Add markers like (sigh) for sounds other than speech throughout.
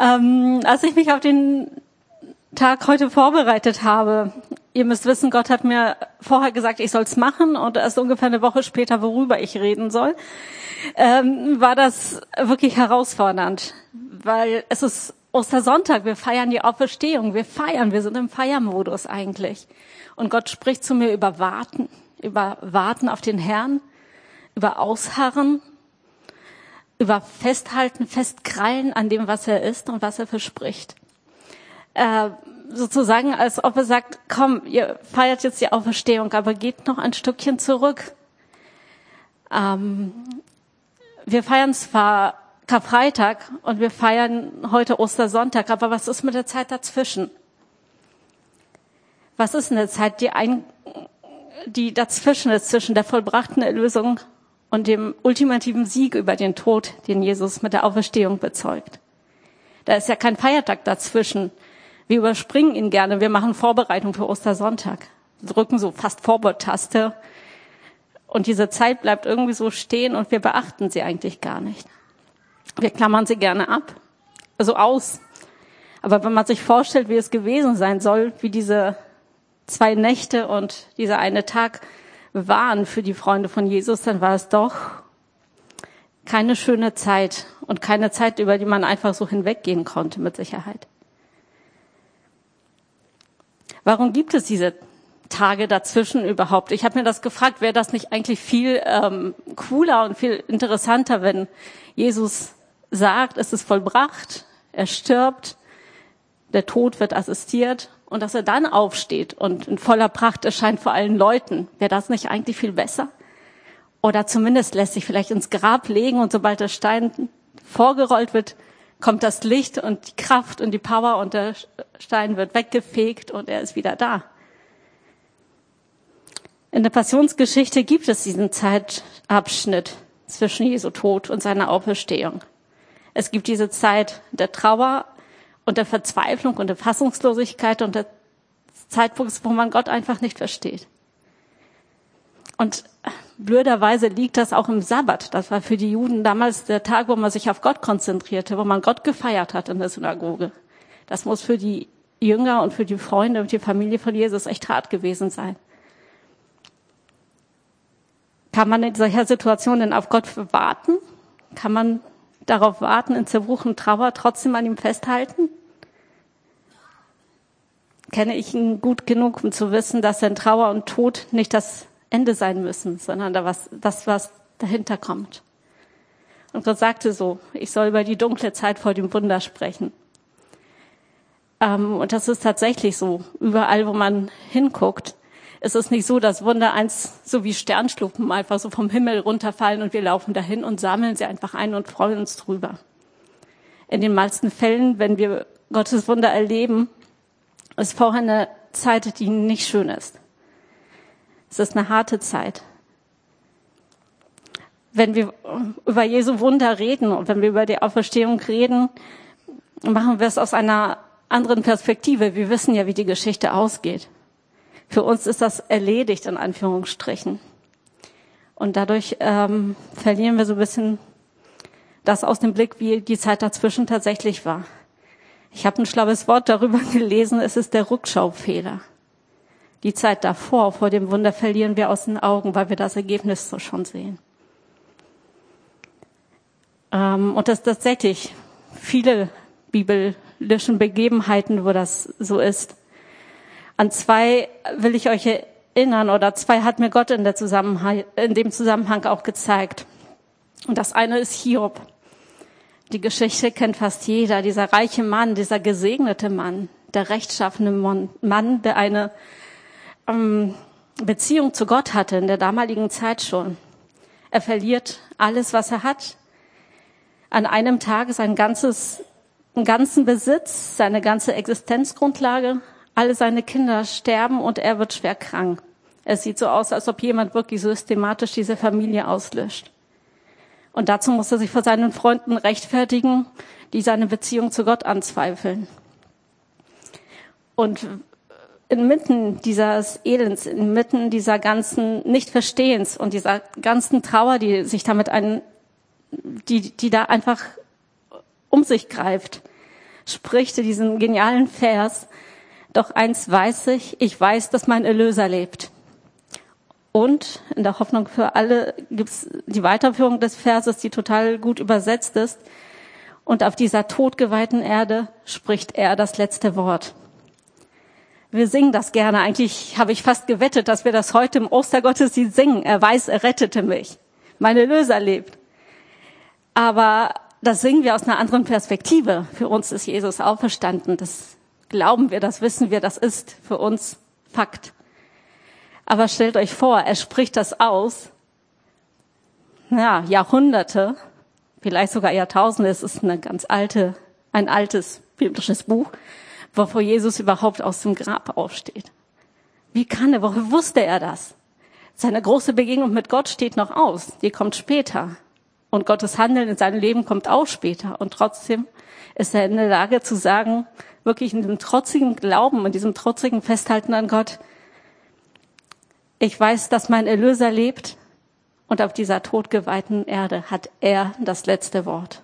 Ähm, als ich mich auf den Tag heute vorbereitet habe, ihr müsst wissen, Gott hat mir vorher gesagt, ich soll es machen und erst ungefähr eine Woche später, worüber ich reden soll, ähm, war das wirklich herausfordernd, weil es ist Ostersonntag, wir feiern die Auferstehung, wir feiern, wir sind im Feiermodus eigentlich. Und Gott spricht zu mir über Warten, über Warten auf den Herrn, über Ausharren, über Festhalten, Festkrallen an dem, was er ist und was er verspricht. Äh, sozusagen, als ob er sagt, komm, ihr feiert jetzt die Auferstehung, aber geht noch ein Stückchen zurück. Ähm, wir feiern zwar Karfreitag und wir feiern heute Ostersonntag, aber was ist mit der Zeit dazwischen? Was ist in der Zeit, die, ein, die dazwischen ist, zwischen der vollbrachten Erlösung und dem ultimativen Sieg über den Tod, den Jesus mit der Auferstehung bezeugt? Da ist ja kein Feiertag dazwischen. Wir überspringen ihn gerne. Wir machen Vorbereitung für Ostersonntag. Drücken so fast Forward-Taste. Und diese Zeit bleibt irgendwie so stehen und wir beachten sie eigentlich gar nicht. Wir klammern sie gerne ab, also aus. Aber wenn man sich vorstellt, wie es gewesen sein soll, wie diese zwei Nächte und dieser eine Tag waren für die Freunde von Jesus, dann war es doch keine schöne Zeit und keine Zeit, über die man einfach so hinweggehen konnte, mit Sicherheit. Warum gibt es diese Tage dazwischen überhaupt? Ich habe mir das gefragt, wäre das nicht eigentlich viel ähm, cooler und viel interessanter, wenn Jesus sagt, es ist vollbracht, er stirbt, der Tod wird assistiert und dass er dann aufsteht und in voller Pracht erscheint vor allen Leuten. Wäre das nicht eigentlich viel besser? Oder zumindest lässt sich vielleicht ins Grab legen und sobald der Stein vorgerollt wird, kommt das Licht und die Kraft und die Power und der Stein wird weggefegt und er ist wieder da. In der Passionsgeschichte gibt es diesen Zeitabschnitt zwischen Jesu Tod und seiner Auferstehung. Es gibt diese Zeit der Trauer und der Verzweiflung und der Fassungslosigkeit und der Zeitpunkt, wo man Gott einfach nicht versteht. Und blöderweise liegt das auch im Sabbat. Das war für die Juden damals der Tag, wo man sich auf Gott konzentrierte, wo man Gott gefeiert hat in der Synagoge. Das muss für die Jünger und für die Freunde und die Familie von Jesus echt hart gewesen sein. Kann man in solcher Situation denn auf Gott warten? Kann man darauf warten, in Zerbruch und Trauer trotzdem an ihm festhalten? Kenne ich ihn gut genug, um zu wissen, dass sein Trauer und Tod nicht das Ende sein müssen, sondern das, was dahinter kommt. Und Gott sagte so, ich soll über die dunkle Zeit vor dem Wunder sprechen. Ähm, und das ist tatsächlich so. Überall, wo man hinguckt, ist es nicht so, dass Wunder eins so wie Sternschluppen einfach so vom Himmel runterfallen und wir laufen dahin und sammeln sie einfach ein und freuen uns drüber. In den meisten Fällen, wenn wir Gottes Wunder erleben, ist vorher eine Zeit, die nicht schön ist. Es ist eine harte Zeit. Wenn wir über Jesu Wunder reden und wenn wir über die Auferstehung reden, machen wir es aus einer anderen Perspektive. Wir wissen ja, wie die Geschichte ausgeht. Für uns ist das erledigt, in Anführungsstrichen. Und dadurch ähm, verlieren wir so ein bisschen das aus dem Blick, wie die Zeit dazwischen tatsächlich war. Ich habe ein schlaues Wort darüber (laughs) gelesen, es ist der Rückschaufehler. Die Zeit davor, vor dem Wunder, verlieren wir aus den Augen, weil wir das Ergebnis so schon sehen. Ähm, und das tatsächlich viele biblischen Begebenheiten, wo das so ist. An zwei will ich euch erinnern, oder zwei hat mir Gott in, der Zusammenhang, in dem Zusammenhang auch gezeigt. Und das eine ist Hiob. Die Geschichte kennt fast jeder. Dieser reiche Mann, dieser gesegnete Mann, der rechtschaffene Mann, der eine ähm, Beziehung zu Gott hatte in der damaligen Zeit schon. Er verliert alles, was er hat. An einem Tag sein ganzes, einen ganzen Besitz, seine ganze Existenzgrundlage, alle seine Kinder sterben und er wird schwer krank. Es sieht so aus, als ob jemand wirklich systematisch diese Familie auslöscht. Und dazu muss er sich vor seinen Freunden rechtfertigen, die seine Beziehung zu Gott anzweifeln. Und inmitten dieses Elends, inmitten dieser ganzen Nichtverstehens und dieser ganzen Trauer, die sich damit ein, die, die da einfach um sich greift, spricht diesen genialen Vers, doch eins weiß ich, ich weiß, dass mein Erlöser lebt. Und in der Hoffnung für alle gibt's die Weiterführung des Verses, die total gut übersetzt ist. Und auf dieser todgeweihten Erde spricht er das letzte Wort. Wir singen das gerne. Eigentlich habe ich fast gewettet, dass wir das heute im Ostergottesdienst singen. Er weiß, er rettete mich. Meine Löser lebt. Aber das singen wir aus einer anderen Perspektive. Für uns ist Jesus auferstanden. Das glauben wir, das wissen wir, das ist für uns Fakt. Aber stellt euch vor, er spricht das aus. Ja, Jahrhunderte, vielleicht sogar Jahrtausende. Es ist eine ganz alte, ein altes biblisches Buch, bevor Jesus überhaupt aus dem Grab aufsteht. Wie kann er, woher wusste er das? Seine große Begegnung mit Gott steht noch aus. Die kommt später. Und Gottes Handeln in seinem Leben kommt auch später. Und trotzdem ist er in der Lage zu sagen, wirklich in diesem trotzigen Glauben, in diesem trotzigen Festhalten an Gott, ich weiß, dass mein Erlöser lebt und auf dieser todgeweihten Erde hat er das letzte Wort.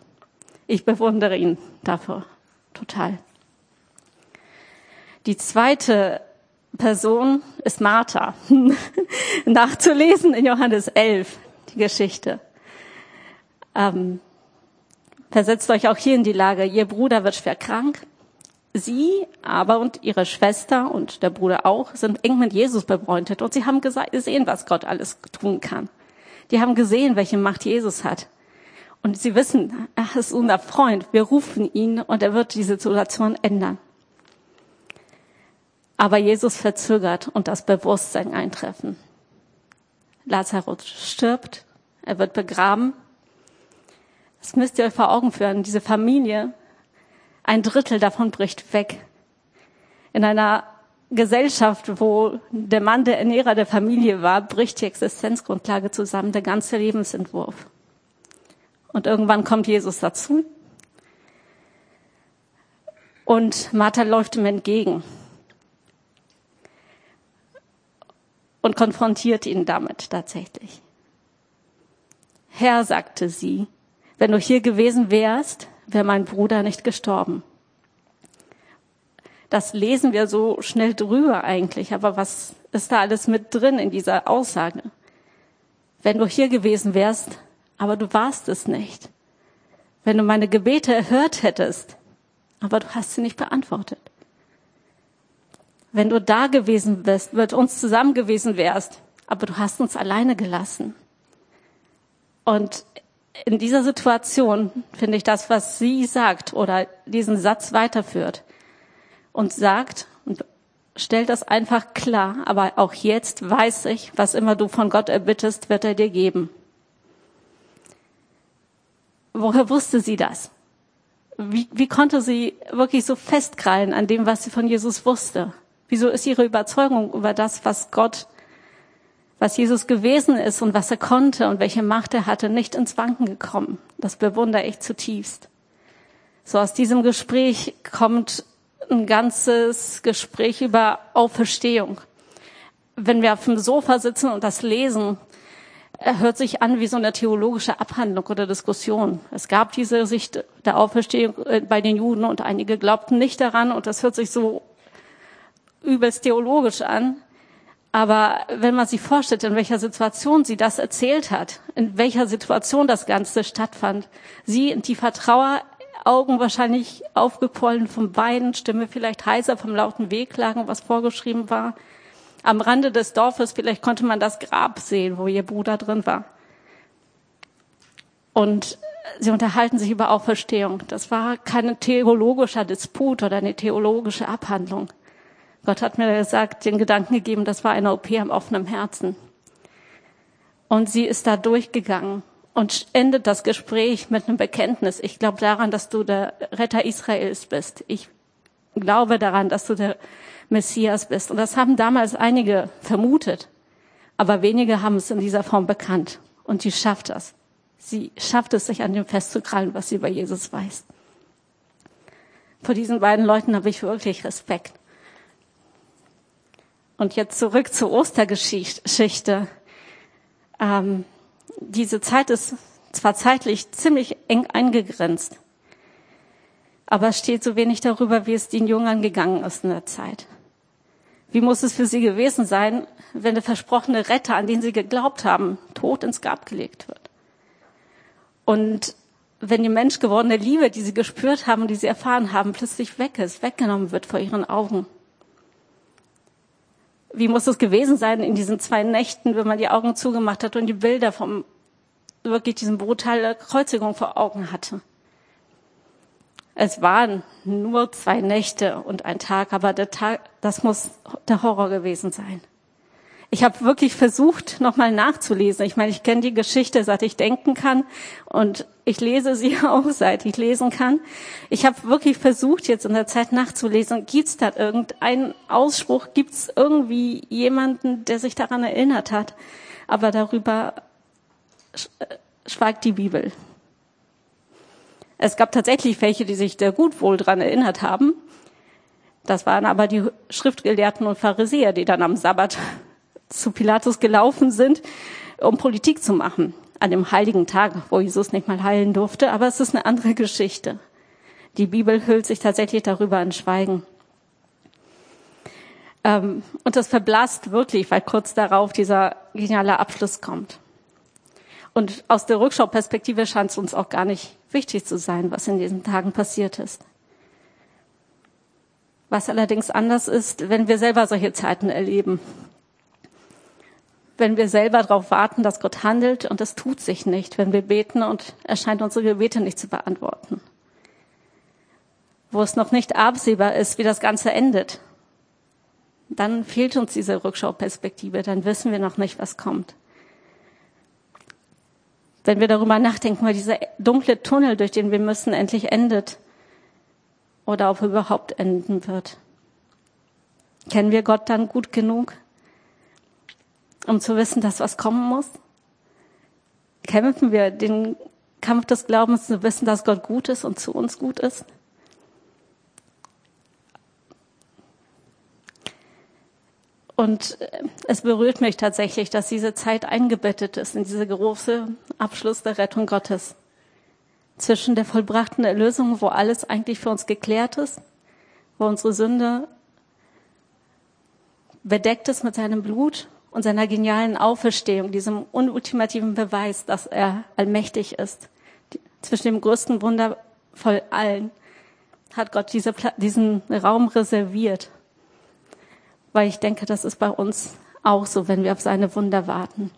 Ich bewundere ihn dafür total. Die zweite Person ist Martha. (laughs) Nachzulesen in Johannes 11, die Geschichte. Ähm, versetzt euch auch hier in die Lage, ihr Bruder wird schwer krank Sie aber und ihre Schwester und der Bruder auch sind eng mit Jesus befreundet und sie haben gesehen, was Gott alles tun kann. Die haben gesehen, welche Macht Jesus hat. Und sie wissen, er ist unser Freund, wir rufen ihn und er wird die Situation ändern. Aber Jesus verzögert und das Bewusstsein eintreffen. Lazarus stirbt, er wird begraben. Das müsst ihr euch vor Augen führen. Diese Familie ein Drittel davon bricht weg. In einer Gesellschaft, wo der Mann der Ernährer der Familie war, bricht die Existenzgrundlage zusammen, der ganze Lebensentwurf. Und irgendwann kommt Jesus dazu. Und Martha läuft ihm entgegen und konfrontiert ihn damit tatsächlich. Herr, sagte sie, wenn du hier gewesen wärst, wäre mein Bruder nicht gestorben. Das lesen wir so schnell drüber eigentlich, aber was ist da alles mit drin in dieser Aussage? Wenn du hier gewesen wärst, aber du warst es nicht. Wenn du meine Gebete erhört hättest, aber du hast sie nicht beantwortet. Wenn du da gewesen bist, mit uns zusammen gewesen wärst, aber du hast uns alleine gelassen. Und in dieser Situation finde ich das, was sie sagt oder diesen Satz weiterführt und sagt und stellt das einfach klar, aber auch jetzt weiß ich, was immer du von Gott erbittest, wird er dir geben. Woher wusste sie das? Wie, wie konnte sie wirklich so festkrallen an dem, was sie von Jesus wusste? Wieso ist ihre Überzeugung über das, was Gott was Jesus gewesen ist und was er konnte und welche Macht er hatte, nicht ins Wanken gekommen. Das bewundere ich zutiefst. So aus diesem Gespräch kommt ein ganzes Gespräch über Auferstehung. Wenn wir auf dem Sofa sitzen und das lesen, hört sich an wie so eine theologische Abhandlung oder Diskussion. Es gab diese Sicht der Auferstehung äh, bei den Juden und einige glaubten nicht daran und das hört sich so übelst theologisch an. Aber wenn man sich vorstellt, in welcher Situation sie das erzählt hat, in welcher Situation das Ganze stattfand, sie in tiefer Trauer, Augen wahrscheinlich aufgequollen vom Weinen, Stimme vielleicht heiser vom lauten Wehklagen, was vorgeschrieben war. Am Rande des Dorfes, vielleicht konnte man das Grab sehen, wo ihr Bruder drin war. Und sie unterhalten sich über Auferstehung. Das war kein theologischer Disput oder eine theologische Abhandlung. Gott hat mir gesagt, den Gedanken gegeben, das war eine OP am offenen Herzen. Und sie ist da durchgegangen und endet das Gespräch mit einem Bekenntnis. Ich glaube daran, dass du der Retter Israels bist. Ich glaube daran, dass du der Messias bist. Und das haben damals einige vermutet. Aber wenige haben es in dieser Form bekannt. Und sie schafft das. Sie schafft es, sich an dem festzukrallen, was sie über Jesus weiß. Vor diesen beiden Leuten habe ich wirklich Respekt. Und jetzt zurück zur Ostergeschichte. Ähm, diese Zeit ist zwar zeitlich ziemlich eng eingegrenzt, Aber es steht so wenig darüber, wie es den Jüngern gegangen ist in der Zeit. Wie muss es für sie gewesen sein, wenn der versprochene Retter, an den sie geglaubt haben, tot ins Grab gelegt wird? Und wenn die menschgewordene Liebe, die sie gespürt haben, die sie erfahren haben, plötzlich weg ist, weggenommen wird vor ihren Augen. Wie muss es gewesen sein in diesen zwei Nächten, wenn man die Augen zugemacht hat und die Bilder vom wirklich diesen brutale Kreuzigung vor Augen hatte? Es waren nur zwei Nächte und ein Tag, aber der Tag, das muss der Horror gewesen sein. Ich habe wirklich versucht, nochmal nachzulesen. Ich meine, ich kenne die Geschichte, seit ich denken kann und ich lese sie (laughs) auch, seit ich lesen kann. Ich habe wirklich versucht, jetzt in der Zeit nachzulesen. Gibt es da irgendeinen Ausspruch? Gibt es irgendwie jemanden, der sich daran erinnert hat? Aber darüber äh, schweigt die Bibel. Es gab tatsächlich welche, die sich sehr gut wohl dran erinnert haben. Das waren aber die Schriftgelehrten und Pharisäer, die dann am Sabbat zu Pilatus gelaufen sind, um Politik zu machen. An dem heiligen Tag, wo Jesus nicht mal heilen durfte. Aber es ist eine andere Geschichte. Die Bibel hüllt sich tatsächlich darüber in Schweigen. Ähm, und das verblasst wirklich, weil kurz darauf dieser geniale Abschluss kommt. Und aus der Rückschauperspektive scheint es uns auch gar nicht wichtig zu sein, was in diesen Tagen passiert ist. Was allerdings anders ist, wenn wir selber solche Zeiten erleben. Wenn wir selber darauf warten, dass Gott handelt. Und es tut sich nicht, wenn wir beten. Und er scheint unsere Gebete nicht zu beantworten. Wo es noch nicht absehbar ist, wie das Ganze endet, dann fehlt uns diese Rückschauperspektive, dann wissen wir noch nicht, was kommt. Wenn wir darüber nachdenken, weil dieser dunkle Tunnel, durch den wir müssen, endlich endet oder ob er überhaupt enden wird. Kennen wir Gott dann gut genug, um zu wissen, dass was kommen muss? Kämpfen wir den Kampf des Glaubens zu wissen, dass Gott gut ist und zu uns gut ist? Und äh, es berührt mich tatsächlich, dass diese Zeit eingebettet ist in diese große Abschluss der Rettung Gottes. Zwischen der vollbrachten Erlösung, wo alles eigentlich für uns geklärt ist, wo unsere Sünde bedeckt ist mit seinem Blut und seiner genialen Auferstehung, diesem unultimativen Beweis, dass er allmächtig ist. Zwischen dem größten Wunder voll allen hat Gott diese, diesen Raum reserviert weil ich denke, das ist bei uns auch so, wenn wir auf seine Wunder warten.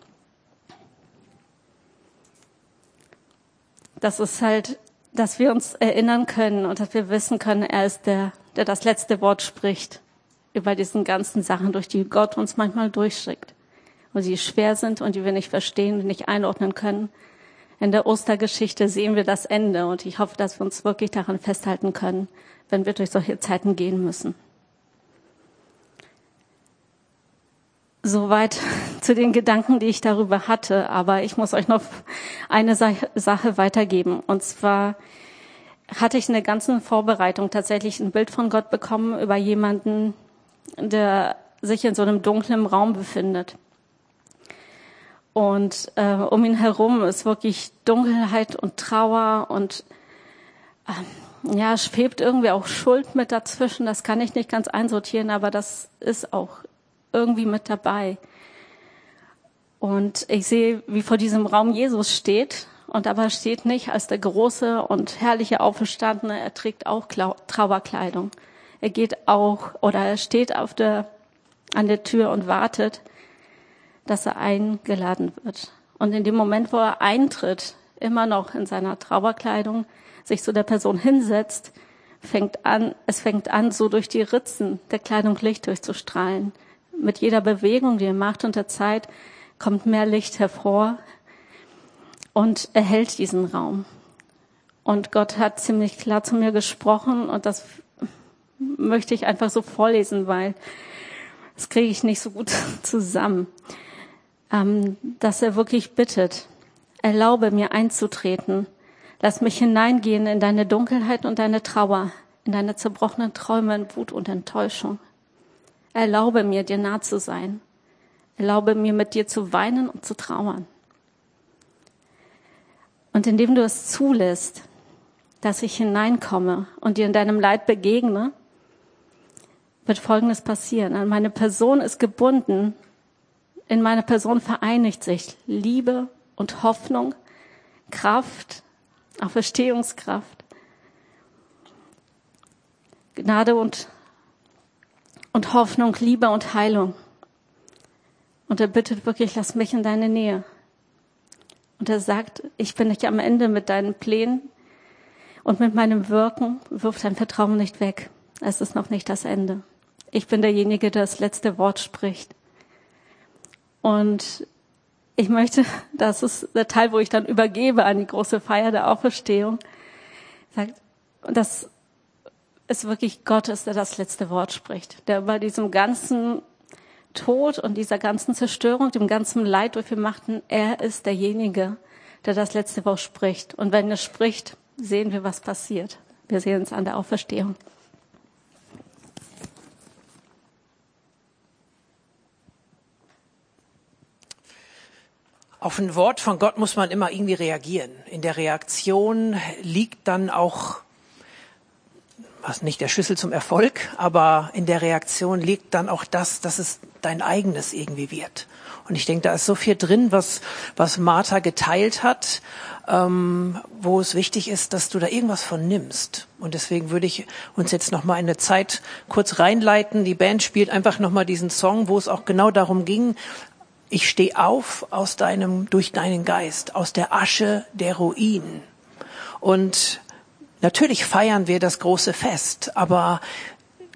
Das ist halt, dass wir uns erinnern können und dass wir wissen können, er ist der, der das letzte Wort spricht über diesen ganzen Sachen, durch die Gott uns manchmal durchschickt und die schwer sind und die wir nicht verstehen und nicht einordnen können. In der Ostergeschichte sehen wir das Ende und ich hoffe, dass wir uns wirklich daran festhalten können, wenn wir durch solche Zeiten gehen müssen. Soweit (laughs) zu den Gedanken, die ich darüber hatte. Aber ich muss euch noch eine Sache weitergeben. Und zwar hatte ich in der ganzen Vorbereitung tatsächlich ein Bild von Gott bekommen über jemanden, der sich in so einem dunklen Raum befindet. Und äh, um ihn herum ist wirklich Dunkelheit und Trauer und äh, ja, schwebt irgendwie auch Schuld mit dazwischen. Das kann ich nicht ganz einsortieren, aber das ist auch irgendwie mit dabei. Und ich sehe, wie vor diesem Raum Jesus steht und aber steht nicht als der große und herrliche Auferstandene. Er trägt auch Trauerkleidung. Er geht auch oder er steht auf der, an der Tür und wartet, dass er eingeladen wird. Und in dem Moment, wo er eintritt, immer noch in seiner Trauerkleidung, sich zu der Person hinsetzt, fängt an, es fängt an, so durch die Ritzen der Kleidung Licht durchzustrahlen mit jeder Bewegung, die er macht und der Zeit, kommt mehr Licht hervor und erhält diesen Raum. Und Gott hat ziemlich klar zu mir gesprochen und das möchte ich einfach so vorlesen, weil das kriege ich nicht so gut (laughs) zusammen. Ähm, dass er wirklich bittet, erlaube mir einzutreten, lass mich hineingehen in deine Dunkelheit und deine Trauer, in deine zerbrochenen Träume, in Wut und Enttäuschung. Erlaube mir, dir nah zu sein. Erlaube mir, mit dir zu weinen und zu trauern. Und indem du es zulässt, dass ich hineinkomme und dir in deinem Leid begegne, wird Folgendes passieren. Meine Person ist gebunden. In meiner Person vereinigt sich Liebe und Hoffnung, Kraft, Auferstehungskraft, Gnade und, und Hoffnung, Liebe und Heilung. Und er bittet wirklich, lass mich in deine Nähe. Und er sagt, ich bin nicht am Ende mit deinen Plänen und mit meinem Wirken, wirf dein Vertrauen nicht weg. Es ist noch nicht das Ende. Ich bin derjenige, der das letzte Wort spricht. Und ich möchte, (laughs) das ist der Teil, wo ich dann übergebe an die große Feier der Auferstehung, sagt, dass es wirklich Gott ist, der das letzte Wort spricht, der über diesem ganzen Tod und dieser ganzen Zerstörung, dem ganzen Leid, das wir machten, er ist derjenige, der das letzte Wort spricht. Und wenn er spricht, sehen wir, was passiert. Wir sehen es an der Auferstehung. Auf ein Wort von Gott muss man immer irgendwie reagieren. In der Reaktion liegt dann auch was nicht der Schlüssel zum Erfolg, aber in der Reaktion liegt dann auch das, dass es dein eigenes irgendwie wird. Und ich denke, da ist so viel drin, was, was Martha geteilt hat, ähm, wo es wichtig ist, dass du da irgendwas von nimmst. Und deswegen würde ich uns jetzt noch mal eine Zeit kurz reinleiten. Die Band spielt einfach noch mal diesen Song, wo es auch genau darum ging, ich stehe auf aus deinem, durch deinen Geist, aus der Asche der Ruinen. Und Natürlich feiern wir das große Fest, aber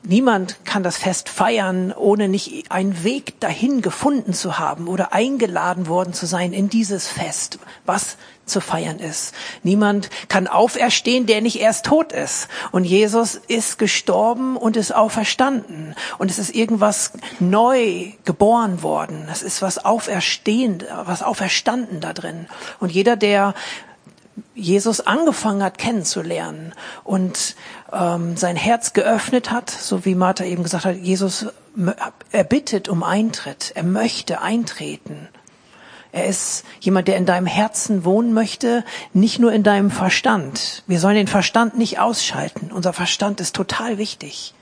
niemand kann das Fest feiern, ohne nicht einen Weg dahin gefunden zu haben oder eingeladen worden zu sein in dieses Fest, was zu feiern ist. Niemand kann auferstehen, der nicht erst tot ist. Und Jesus ist gestorben und ist auferstanden. Und es ist irgendwas neu geboren worden. Es ist was auferstehend, was auferstanden da drin. Und jeder, der Jesus angefangen hat kennenzulernen und ähm, sein Herz geöffnet hat, so wie Martha eben gesagt hat, Jesus, er bittet um Eintritt, er möchte eintreten. Er ist jemand, der in deinem Herzen wohnen möchte, nicht nur in deinem Verstand. Wir sollen den Verstand nicht ausschalten. Unser Verstand ist total wichtig.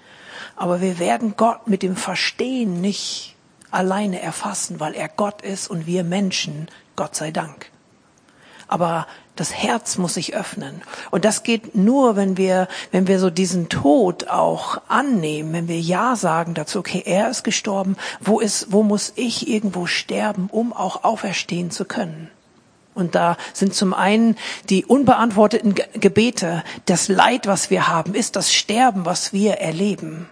Aber wir werden Gott mit dem Verstehen nicht alleine erfassen, weil er Gott ist und wir Menschen, Gott sei Dank. Aber das Herz muss sich öffnen. Und das geht nur, wenn wir, wenn wir so diesen Tod auch annehmen, wenn wir Ja sagen dazu, okay, er ist gestorben, wo ist, wo muss ich irgendwo sterben, um auch auferstehen zu können? Und da sind zum einen die unbeantworteten Gebete, das Leid, was wir haben, ist das Sterben, was wir erleben.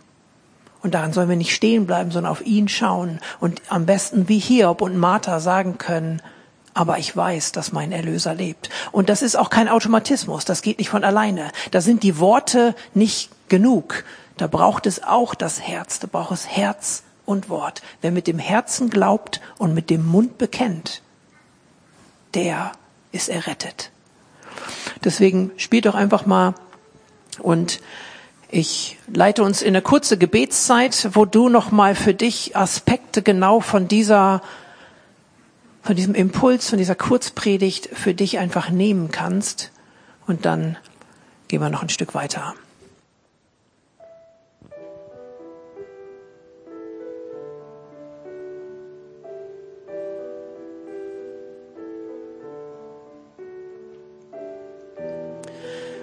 Und daran sollen wir nicht stehen bleiben, sondern auf ihn schauen und am besten wie Hiob und Martha sagen können, aber ich weiß, dass mein Erlöser lebt. Und das ist auch kein Automatismus, das geht nicht von alleine. Da sind die Worte nicht genug. Da braucht es auch das Herz, da braucht es Herz und Wort. Wer mit dem Herzen glaubt und mit dem Mund bekennt, der ist errettet. Deswegen spielt doch einfach mal und ich leite uns in eine kurze Gebetszeit, wo du noch mal für dich Aspekte genau von dieser von diesem Impuls, von dieser Kurzpredigt für dich einfach nehmen kannst. Und dann gehen wir noch ein Stück weiter.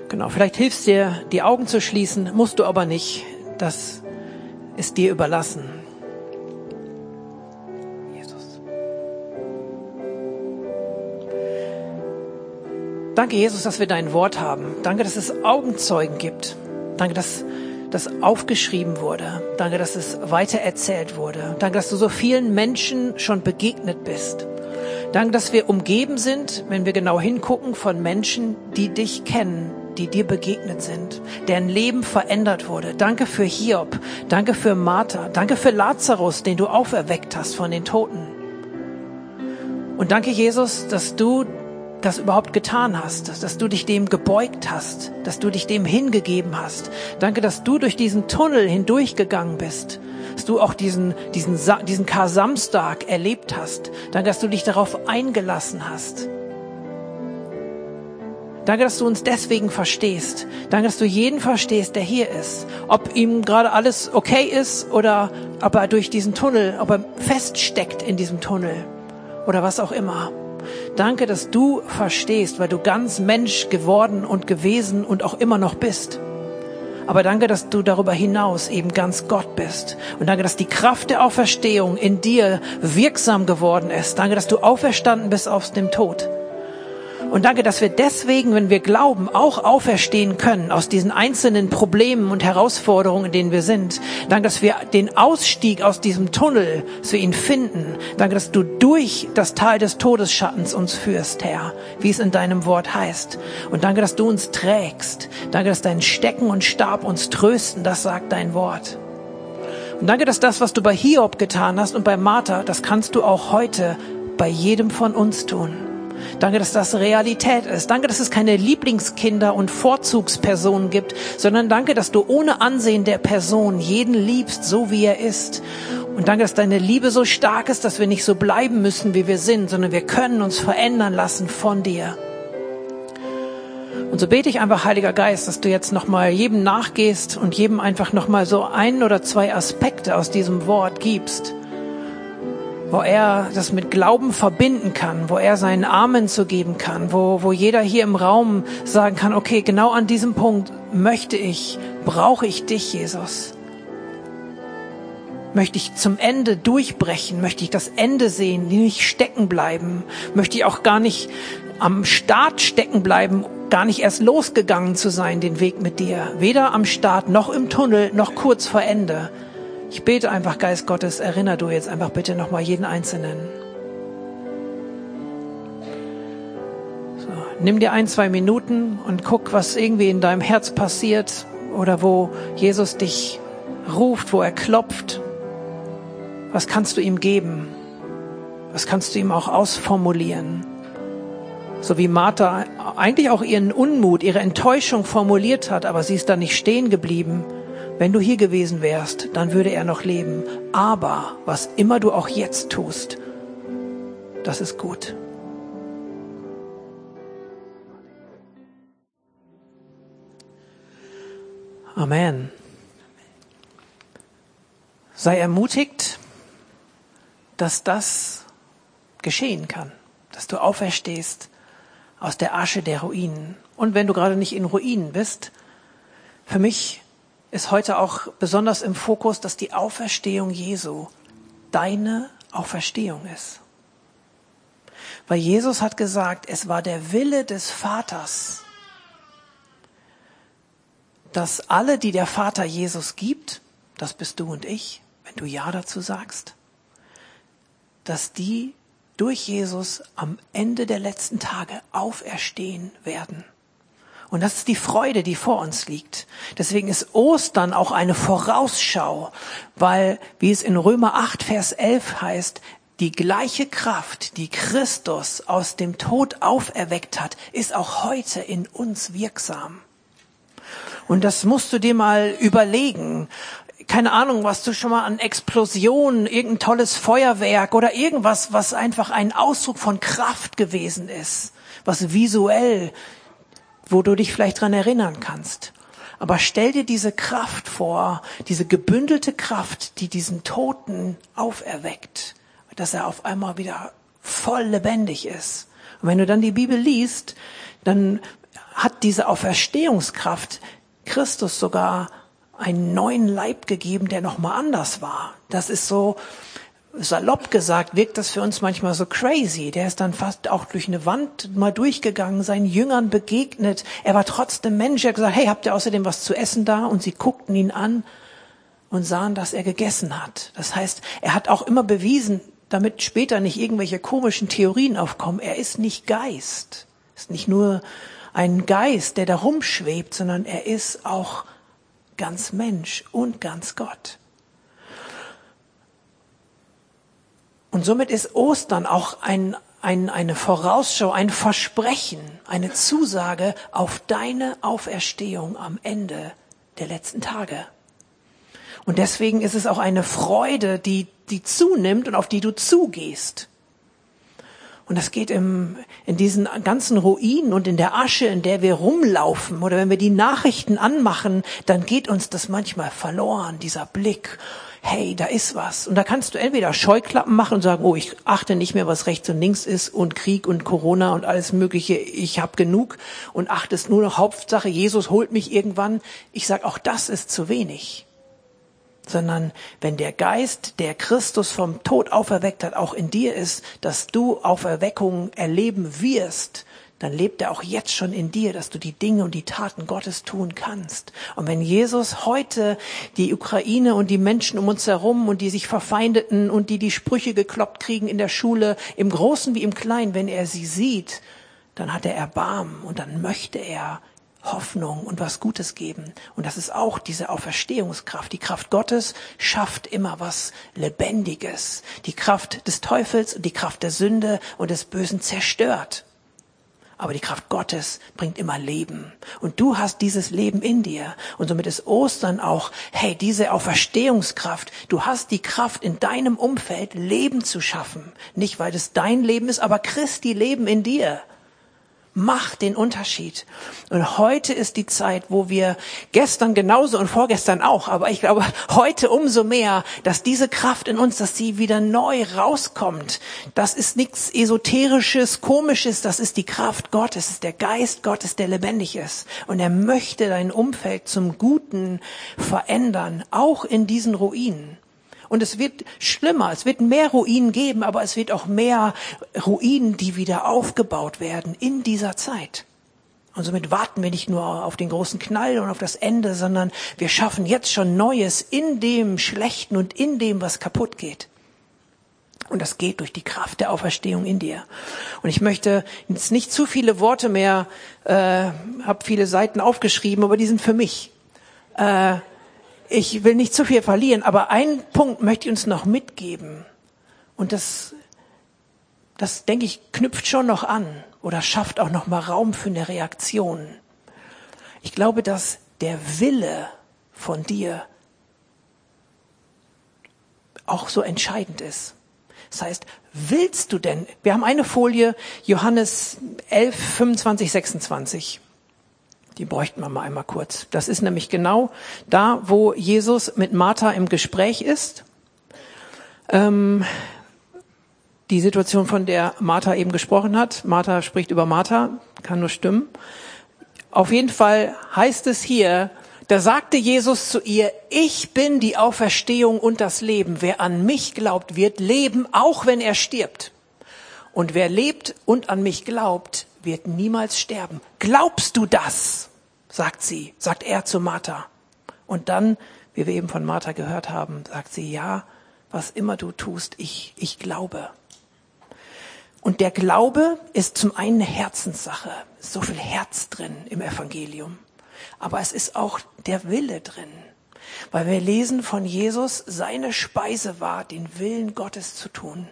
Genau, vielleicht hilfst dir, die Augen zu schließen, musst du aber nicht. Das ist dir überlassen. Danke, Jesus, dass wir dein Wort haben. Danke, dass es Augenzeugen gibt. Danke, dass das aufgeschrieben wurde. Danke, dass es weitererzählt wurde. Danke, dass du so vielen Menschen schon begegnet bist. Danke, dass wir umgeben sind, wenn wir genau hingucken, von Menschen, die dich kennen, die dir begegnet sind, deren Leben verändert wurde. Danke für Hiob. Danke für Martha. Danke für Lazarus, den du auferweckt hast von den Toten. Und danke, Jesus, dass du das überhaupt getan hast, dass du dich dem gebeugt hast, dass du dich dem hingegeben hast. Danke, dass du durch diesen Tunnel hindurchgegangen bist, dass du auch diesen, diesen, diesen Kar-Samstag erlebt hast. Danke, dass du dich darauf eingelassen hast. Danke, dass du uns deswegen verstehst. Danke, dass du jeden verstehst, der hier ist. Ob ihm gerade alles okay ist oder ob er durch diesen Tunnel, ob er feststeckt in diesem Tunnel oder was auch immer. Danke, dass du verstehst, weil du ganz Mensch geworden und gewesen und auch immer noch bist. Aber danke, dass du darüber hinaus eben ganz Gott bist. Und danke, dass die Kraft der Auferstehung in dir wirksam geworden ist. Danke, dass du auferstanden bist aus dem Tod. Und danke, dass wir deswegen, wenn wir glauben, auch auferstehen können aus diesen einzelnen Problemen und Herausforderungen, in denen wir sind. Danke, dass wir den Ausstieg aus diesem Tunnel, wir ihn finden. Danke, dass du durch das Tal des Todesschattens uns führst, Herr, wie es in deinem Wort heißt. Und danke, dass du uns trägst. Danke, dass dein Stecken und Stab uns trösten. Das sagt dein Wort. Und danke, dass das, was du bei Hiob getan hast und bei Martha, das kannst du auch heute bei jedem von uns tun. Danke, dass das Realität ist. Danke, dass es keine Lieblingskinder und Vorzugspersonen gibt, sondern danke, dass du ohne Ansehen der Person jeden liebst, so wie er ist. Und danke, dass deine Liebe so stark ist, dass wir nicht so bleiben müssen, wie wir sind, sondern wir können uns verändern lassen von dir. Und so bete ich einfach, Heiliger Geist, dass du jetzt nochmal jedem nachgehst und jedem einfach nochmal so ein oder zwei Aspekte aus diesem Wort gibst wo er das mit Glauben verbinden kann, wo er seinen Armen zu geben kann, wo, wo jeder hier im Raum sagen kann, okay, genau an diesem Punkt möchte ich, brauche ich dich, Jesus. Möchte ich zum Ende durchbrechen, möchte ich das Ende sehen, nicht stecken bleiben, möchte ich auch gar nicht am Start stecken bleiben, gar nicht erst losgegangen zu sein, den Weg mit dir. Weder am Start noch im Tunnel noch kurz vor Ende, ich bete einfach, Geist Gottes, erinner du jetzt einfach bitte nochmal jeden Einzelnen. So, nimm dir ein, zwei Minuten und guck, was irgendwie in deinem Herz passiert oder wo Jesus dich ruft, wo er klopft. Was kannst du ihm geben? Was kannst du ihm auch ausformulieren? So wie Martha eigentlich auch ihren Unmut, ihre Enttäuschung formuliert hat, aber sie ist da nicht stehen geblieben wenn du hier gewesen wärst, dann würde er noch leben. Aber was immer du auch jetzt tust, das ist gut. Amen. Sei ermutigt, dass das geschehen kann, dass du auferstehst aus der Asche der Ruinen. Und wenn du gerade nicht in Ruinen bist, für mich ist heute auch besonders im Fokus, dass die Auferstehung Jesu deine Auferstehung ist. Weil Jesus hat gesagt, es war der Wille des Vaters, dass alle, die der Vater Jesus gibt, das bist du und ich, wenn du Ja dazu sagst, dass die durch Jesus am Ende der letzten Tage auferstehen werden. Und das ist die Freude, die vor uns liegt. Deswegen ist Ostern auch eine Vorausschau, weil, wie es in Römer 8, Vers 11 heißt, die gleiche Kraft, die Christus aus dem Tod auferweckt hat, ist auch heute in uns wirksam. Und das musst du dir mal überlegen. Keine Ahnung, was du schon mal an Explosionen, irgendein tolles Feuerwerk oder irgendwas, was einfach ein Ausdruck von Kraft gewesen ist, was visuell wo du dich vielleicht dran erinnern kannst. Aber stell dir diese Kraft vor, diese gebündelte Kraft, die diesen Toten auferweckt, dass er auf einmal wieder voll lebendig ist. Und wenn du dann die Bibel liest, dann hat diese Auferstehungskraft Christus sogar einen neuen Leib gegeben, der nochmal anders war. Das ist so, salopp gesagt, wirkt das für uns manchmal so crazy. Der ist dann fast auch durch eine Wand mal durchgegangen, seinen Jüngern begegnet. Er war trotzdem Mensch. Er hat gesagt, hey, habt ihr außerdem was zu essen da? Und sie guckten ihn an und sahen, dass er gegessen hat. Das heißt, er hat auch immer bewiesen, damit später nicht irgendwelche komischen Theorien aufkommen. Er ist nicht Geist. Ist nicht nur ein Geist, der da rumschwebt, sondern er ist auch ganz Mensch und ganz Gott. Und somit ist Ostern auch ein, ein, eine Vorausschau, ein Versprechen, eine Zusage auf deine Auferstehung am Ende der letzten Tage. Und deswegen ist es auch eine Freude, die, die zunimmt und auf die du zugehst. Und das geht im, in diesen ganzen Ruinen und in der Asche, in der wir rumlaufen oder wenn wir die Nachrichten anmachen, dann geht uns das manchmal verloren, dieser Blick. Hey, da ist was. Und da kannst du entweder Scheuklappen machen und sagen, oh, ich achte nicht mehr, was rechts und links ist und Krieg und Corona und alles Mögliche. Ich habe genug und achte es nur noch Hauptsache, Jesus holt mich irgendwann. Ich sag, auch das ist zu wenig sondern wenn der Geist, der Christus vom Tod auferweckt hat, auch in dir ist, dass du Auferweckung erleben wirst, dann lebt er auch jetzt schon in dir, dass du die Dinge und die Taten Gottes tun kannst. Und wenn Jesus heute die Ukraine und die Menschen um uns herum und die sich verfeindeten und die die Sprüche gekloppt kriegen in der Schule, im Großen wie im Kleinen, wenn er sie sieht, dann hat er Erbarmen und dann möchte er Hoffnung und was Gutes geben. Und das ist auch diese Auferstehungskraft. Die Kraft Gottes schafft immer was Lebendiges. Die Kraft des Teufels und die Kraft der Sünde und des Bösen zerstört. Aber die Kraft Gottes bringt immer Leben. Und du hast dieses Leben in dir. Und somit ist Ostern auch, hey, diese Auferstehungskraft. Du hast die Kraft in deinem Umfeld Leben zu schaffen. Nicht weil es dein Leben ist, aber Christi Leben in dir macht den Unterschied. Und heute ist die Zeit, wo wir gestern genauso und vorgestern auch, aber ich glaube heute umso mehr, dass diese Kraft in uns, dass sie wieder neu rauskommt. Das ist nichts esoterisches, komisches, das ist die Kraft Gottes, ist der Geist Gottes, der lebendig ist. Und er möchte dein Umfeld zum Guten verändern, auch in diesen Ruinen. Und es wird schlimmer, es wird mehr Ruinen geben, aber es wird auch mehr Ruinen, die wieder aufgebaut werden in dieser Zeit. Und somit warten wir nicht nur auf den großen Knall und auf das Ende, sondern wir schaffen jetzt schon Neues in dem Schlechten und in dem, was kaputt geht. Und das geht durch die Kraft der Auferstehung in dir. Und ich möchte jetzt nicht zu viele Worte mehr, äh, habe viele Seiten aufgeschrieben, aber die sind für mich. Äh, ich will nicht zu viel verlieren, aber einen Punkt möchte ich uns noch mitgeben. Und das, das denke ich, knüpft schon noch an oder schafft auch noch mal Raum für eine Reaktion. Ich glaube, dass der Wille von dir auch so entscheidend ist. Das heißt, willst du denn, wir haben eine Folie, Johannes 11, 25, 26. Die bräuchten wir mal einmal kurz. Das ist nämlich genau da, wo Jesus mit Martha im Gespräch ist. Ähm, die Situation, von der Martha eben gesprochen hat. Martha spricht über Martha, kann nur stimmen. Auf jeden Fall heißt es hier, da sagte Jesus zu ihr, ich bin die Auferstehung und das Leben. Wer an mich glaubt, wird leben, auch wenn er stirbt. Und wer lebt und an mich glaubt, wird niemals sterben. Glaubst du das? sagt sie, sagt er zu Martha. Und dann, wie wir eben von Martha gehört haben, sagt sie, ja, was immer du tust, ich, ich glaube. Und der Glaube ist zum einen eine Herzenssache. So viel Herz drin im Evangelium. Aber es ist auch der Wille drin. Weil wir lesen von Jesus, seine Speise war, den Willen Gottes zu tun.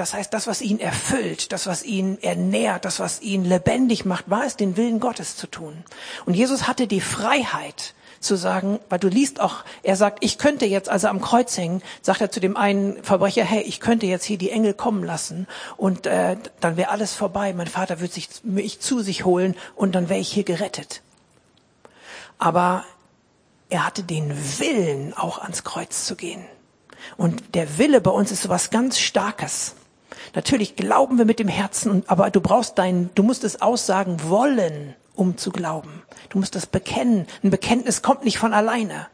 Das heißt, das, was ihn erfüllt, das, was ihn ernährt, das, was ihn lebendig macht, war es, den Willen Gottes zu tun. Und Jesus hatte die Freiheit zu sagen, weil du liest auch, er sagt, ich könnte jetzt, also am Kreuz hängen, sagt er zu dem einen Verbrecher, hey, ich könnte jetzt hier die Engel kommen lassen und äh, dann wäre alles vorbei. Mein Vater würde sich, mich zu sich holen und dann wäre ich hier gerettet. Aber er hatte den Willen, auch ans Kreuz zu gehen. Und der Wille bei uns ist so was ganz Starkes. Natürlich glauben wir mit dem Herzen, aber du brauchst dein, du musst es aussagen wollen, um zu glauben. Du musst das bekennen. Ein Bekenntnis kommt nicht von alleine.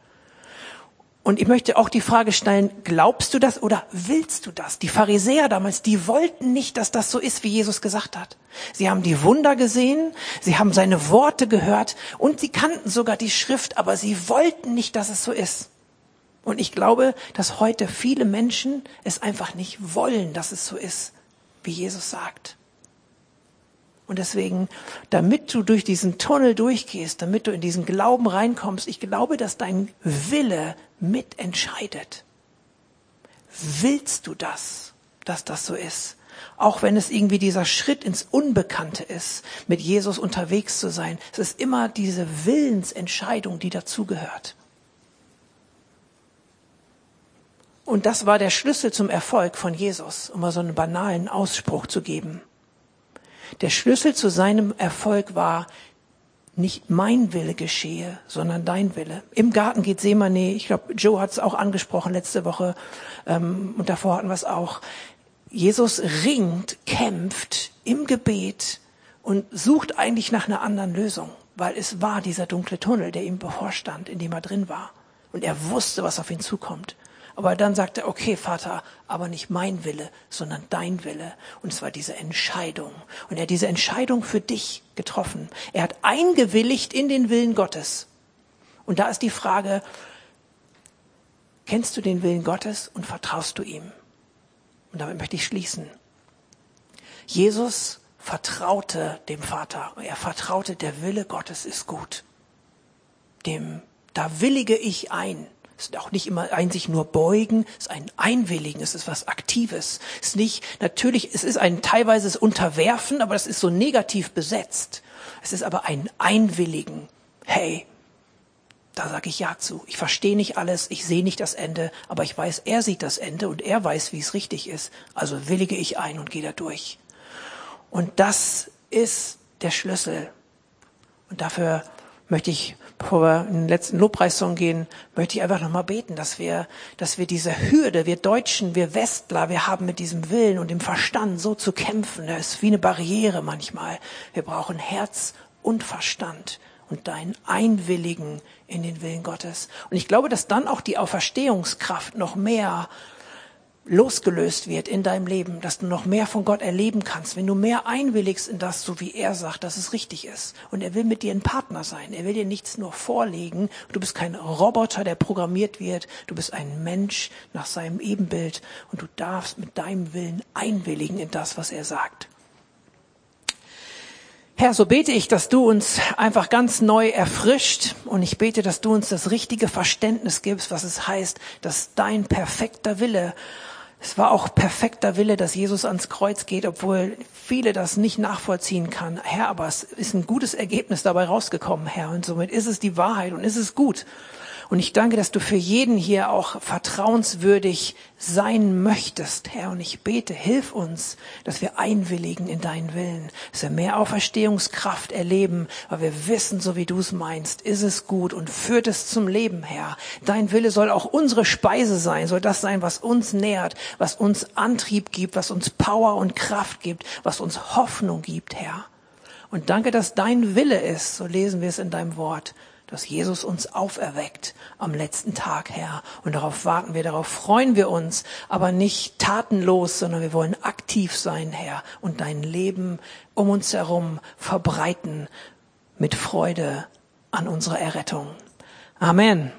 Und ich möchte auch die Frage stellen, glaubst du das oder willst du das? Die Pharisäer damals, die wollten nicht, dass das so ist, wie Jesus gesagt hat. Sie haben die Wunder gesehen, sie haben seine Worte gehört und sie kannten sogar die Schrift, aber sie wollten nicht, dass es so ist. Und ich glaube, dass heute viele Menschen es einfach nicht wollen, dass es so ist, wie Jesus sagt. Und deswegen, damit du durch diesen Tunnel durchgehst, damit du in diesen Glauben reinkommst, ich glaube, dass dein Wille mitentscheidet. Willst du das, dass das so ist? Auch wenn es irgendwie dieser Schritt ins Unbekannte ist, mit Jesus unterwegs zu sein. Es ist immer diese Willensentscheidung, die dazugehört. Und das war der Schlüssel zum Erfolg von Jesus, um mal so einen banalen Ausspruch zu geben. Der Schlüssel zu seinem Erfolg war, nicht mein Wille geschehe, sondern dein Wille. Im Garten geht Semane, ich glaube, Joe hat es auch angesprochen letzte Woche ähm, und davor hatten wir es auch. Jesus ringt, kämpft im Gebet und sucht eigentlich nach einer anderen Lösung, weil es war dieser dunkle Tunnel, der ihm bevorstand, in dem er drin war. Und er wusste, was auf ihn zukommt. Aber dann sagte er, okay, Vater, aber nicht mein Wille, sondern dein Wille. Und es war diese Entscheidung. Und er hat diese Entscheidung für dich getroffen. Er hat eingewilligt in den Willen Gottes. Und da ist die Frage, kennst du den Willen Gottes und vertraust du ihm? Und damit möchte ich schließen. Jesus vertraute dem Vater. Er vertraute, der Wille Gottes ist gut. Dem, da willige ich ein. Es ist auch nicht immer ein sich nur beugen, es ist ein Einwilligen, es ist was Aktives. Es ist nicht, natürlich, es ist ein teilweises Unterwerfen, aber das ist so negativ besetzt. Es ist aber ein Einwilligen. Hey, da sage ich Ja zu. Ich verstehe nicht alles, ich sehe nicht das Ende, aber ich weiß, er sieht das Ende und er weiß, wie es richtig ist. Also willige ich ein und gehe da durch. Und das ist der Schlüssel. Und dafür möchte ich, bevor wir in den letzten Lobpreissong gehen, möchte ich einfach nochmal beten, dass wir, dass wir diese Hürde, wir Deutschen, wir Westler, wir haben mit diesem Willen und dem Verstand so zu kämpfen. Das ist wie eine Barriere manchmal. Wir brauchen Herz und Verstand und dein Einwilligen in den Willen Gottes. Und ich glaube, dass dann auch die Auferstehungskraft noch mehr losgelöst wird in deinem Leben, dass du noch mehr von Gott erleben kannst, wenn du mehr einwilligst in das, so wie er sagt, dass es richtig ist. Und er will mit dir ein Partner sein. Er will dir nichts nur vorlegen. Du bist kein Roboter, der programmiert wird. Du bist ein Mensch nach seinem Ebenbild und du darfst mit deinem Willen einwilligen in das, was er sagt. Herr, so bete ich, dass du uns einfach ganz neu erfrischt und ich bete, dass du uns das richtige Verständnis gibst, was es heißt, dass dein perfekter Wille es war auch perfekter Wille, dass Jesus ans Kreuz geht, obwohl viele das nicht nachvollziehen kann. Herr, aber es ist ein gutes Ergebnis dabei rausgekommen, Herr. Und somit ist es die Wahrheit und ist es gut. Und ich danke, dass du für jeden hier auch vertrauenswürdig sein möchtest, Herr. Und ich bete, hilf uns, dass wir einwilligen in deinen Willen, dass wir mehr Auferstehungskraft erleben, weil wir wissen, so wie du es meinst, ist es gut und führt es zum Leben, Herr. Dein Wille soll auch unsere Speise sein, soll das sein, was uns nährt, was uns Antrieb gibt, was uns Power und Kraft gibt, was uns Hoffnung gibt, Herr. Und danke, dass dein Wille ist, so lesen wir es in deinem Wort, dass Jesus uns auferweckt am letzten Tag, Herr. Und darauf warten wir, darauf freuen wir uns, aber nicht tatenlos, sondern wir wollen aktiv sein, Herr, und dein Leben um uns herum verbreiten mit Freude an unserer Errettung. Amen.